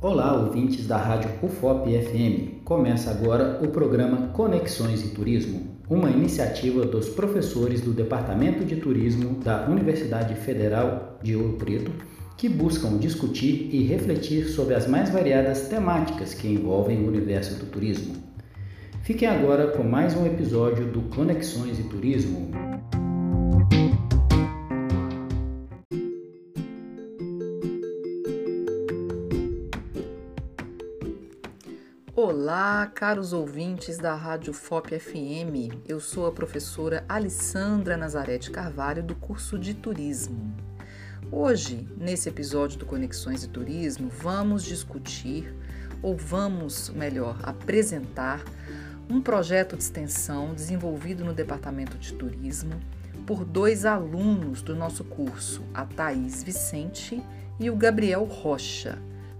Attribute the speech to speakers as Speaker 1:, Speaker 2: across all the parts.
Speaker 1: Olá, ouvintes da Rádio UFOP FM. Começa agora o programa Conexões e Turismo, uma iniciativa dos professores do Departamento de Turismo da Universidade Federal de Ouro Preto, que buscam discutir e refletir sobre as mais variadas temáticas que envolvem o universo do turismo. Fiquem agora com mais um episódio do Conexões e Turismo.
Speaker 2: Olá, caros ouvintes da Rádio FOP FM. Eu sou a professora Alessandra Nazarete Carvalho do curso de Turismo. Hoje, nesse episódio do Conexões e Turismo, vamos discutir ou vamos, melhor, apresentar um projeto de extensão desenvolvido no Departamento de Turismo por dois alunos do nosso curso, a Thaís Vicente e o Gabriel Rocha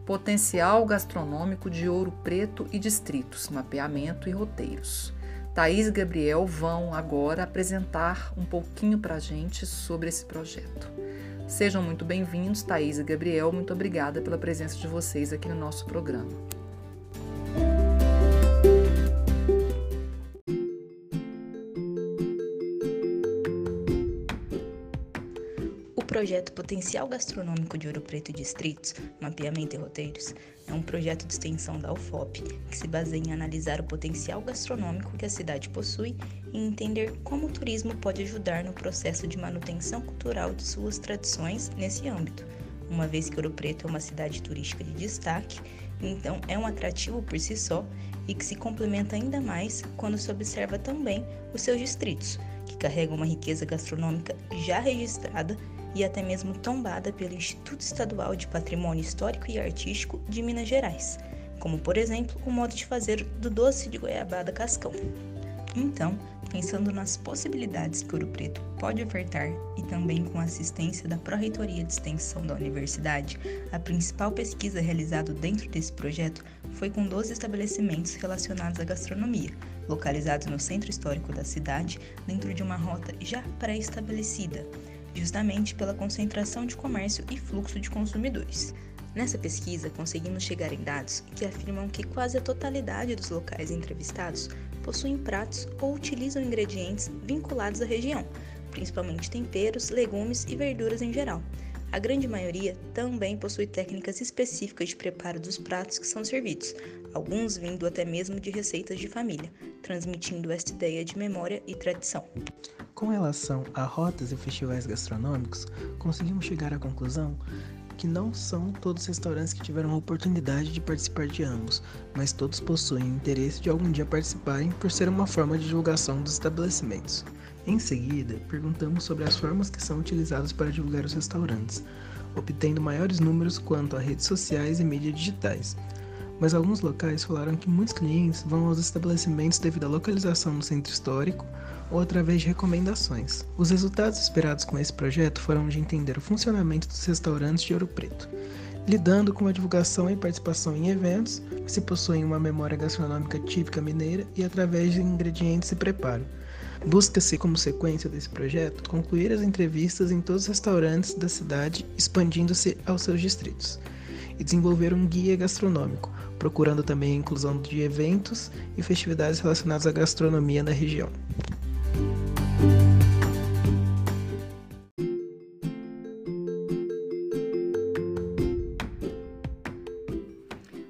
Speaker 2: Potencial Gastronômico de Ouro Preto e Distritos, Mapeamento e Roteiros. Thaís e Gabriel vão agora apresentar um pouquinho para a gente sobre esse projeto. Sejam muito bem-vindos, Thaís e Gabriel. Muito obrigada pela presença de vocês aqui no nosso programa.
Speaker 3: Projeto Potencial Gastronômico de Ouro Preto e Distritos, Mapeamento e Roteiros, é um projeto de extensão da UFOP que se baseia em analisar o potencial gastronômico que a cidade possui e entender como o turismo pode ajudar no processo de manutenção cultural de suas tradições nesse âmbito, uma vez que Ouro Preto é uma cidade turística de destaque, então é um atrativo por si só e que se complementa ainda mais quando se observa também os seus distritos, que carregam uma riqueza gastronômica já registrada e até mesmo tombada pelo Instituto Estadual de Patrimônio Histórico e Artístico de Minas Gerais, como por exemplo o modo de fazer do doce de goiabada cascão. Então, pensando nas possibilidades que Ouro Preto pode ofertar e também com a assistência da Pró-Reitoria de Extensão da Universidade, a principal pesquisa realizada dentro desse projeto foi com 12 estabelecimentos relacionados à gastronomia, localizados no centro histórico da cidade, dentro de uma rota já pré-estabelecida justamente pela concentração de comércio e fluxo de consumidores. Nessa pesquisa, conseguimos chegar em dados que afirmam que quase a totalidade dos locais entrevistados possuem pratos ou utilizam ingredientes vinculados à região, principalmente temperos, legumes e verduras em geral. A grande maioria também possui técnicas específicas de preparo dos pratos que são servidos, alguns vindo até mesmo de receitas de família, transmitindo esta ideia de memória e tradição.
Speaker 4: Com relação a rotas e festivais gastronômicos, conseguimos chegar à conclusão que não são todos os restaurantes que tiveram a oportunidade de participar de ambos, mas todos possuem interesse de algum dia participarem por ser uma forma de divulgação dos estabelecimentos. Em seguida, perguntamos sobre as formas que são utilizadas para divulgar os restaurantes, obtendo maiores números quanto a redes sociais e mídias digitais, mas alguns locais falaram que muitos clientes vão aos estabelecimentos devido à localização no centro histórico ou através de recomendações. Os resultados esperados com esse projeto foram de entender o funcionamento dos restaurantes de Ouro Preto, lidando com a divulgação e participação em eventos, se possuem uma memória gastronômica típica mineira e através de ingredientes e preparo. Busca-se, como sequência desse projeto, concluir as entrevistas em todos os restaurantes da cidade, expandindo-se aos seus distritos e desenvolver um guia gastronômico, procurando também a inclusão de eventos e festividades relacionadas à gastronomia na região.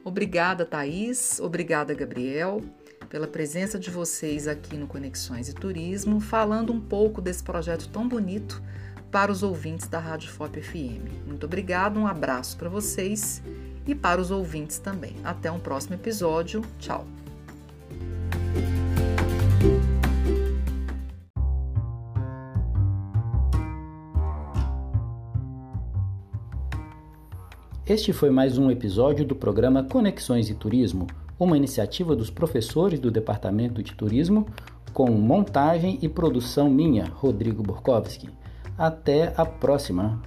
Speaker 2: Obrigada, Thaís. Obrigada, Gabriel, pela presença de vocês aqui no Conexões e Turismo, falando um pouco desse projeto tão bonito para os ouvintes da Rádio FOP FM. Muito obrigado, um abraço para vocês e para os ouvintes também. Até um próximo episódio. Tchau.
Speaker 1: Este foi mais um episódio do programa Conexões e Turismo, uma iniciativa dos professores do Departamento de Turismo, com montagem e produção minha, Rodrigo Borkowski. Até a próxima!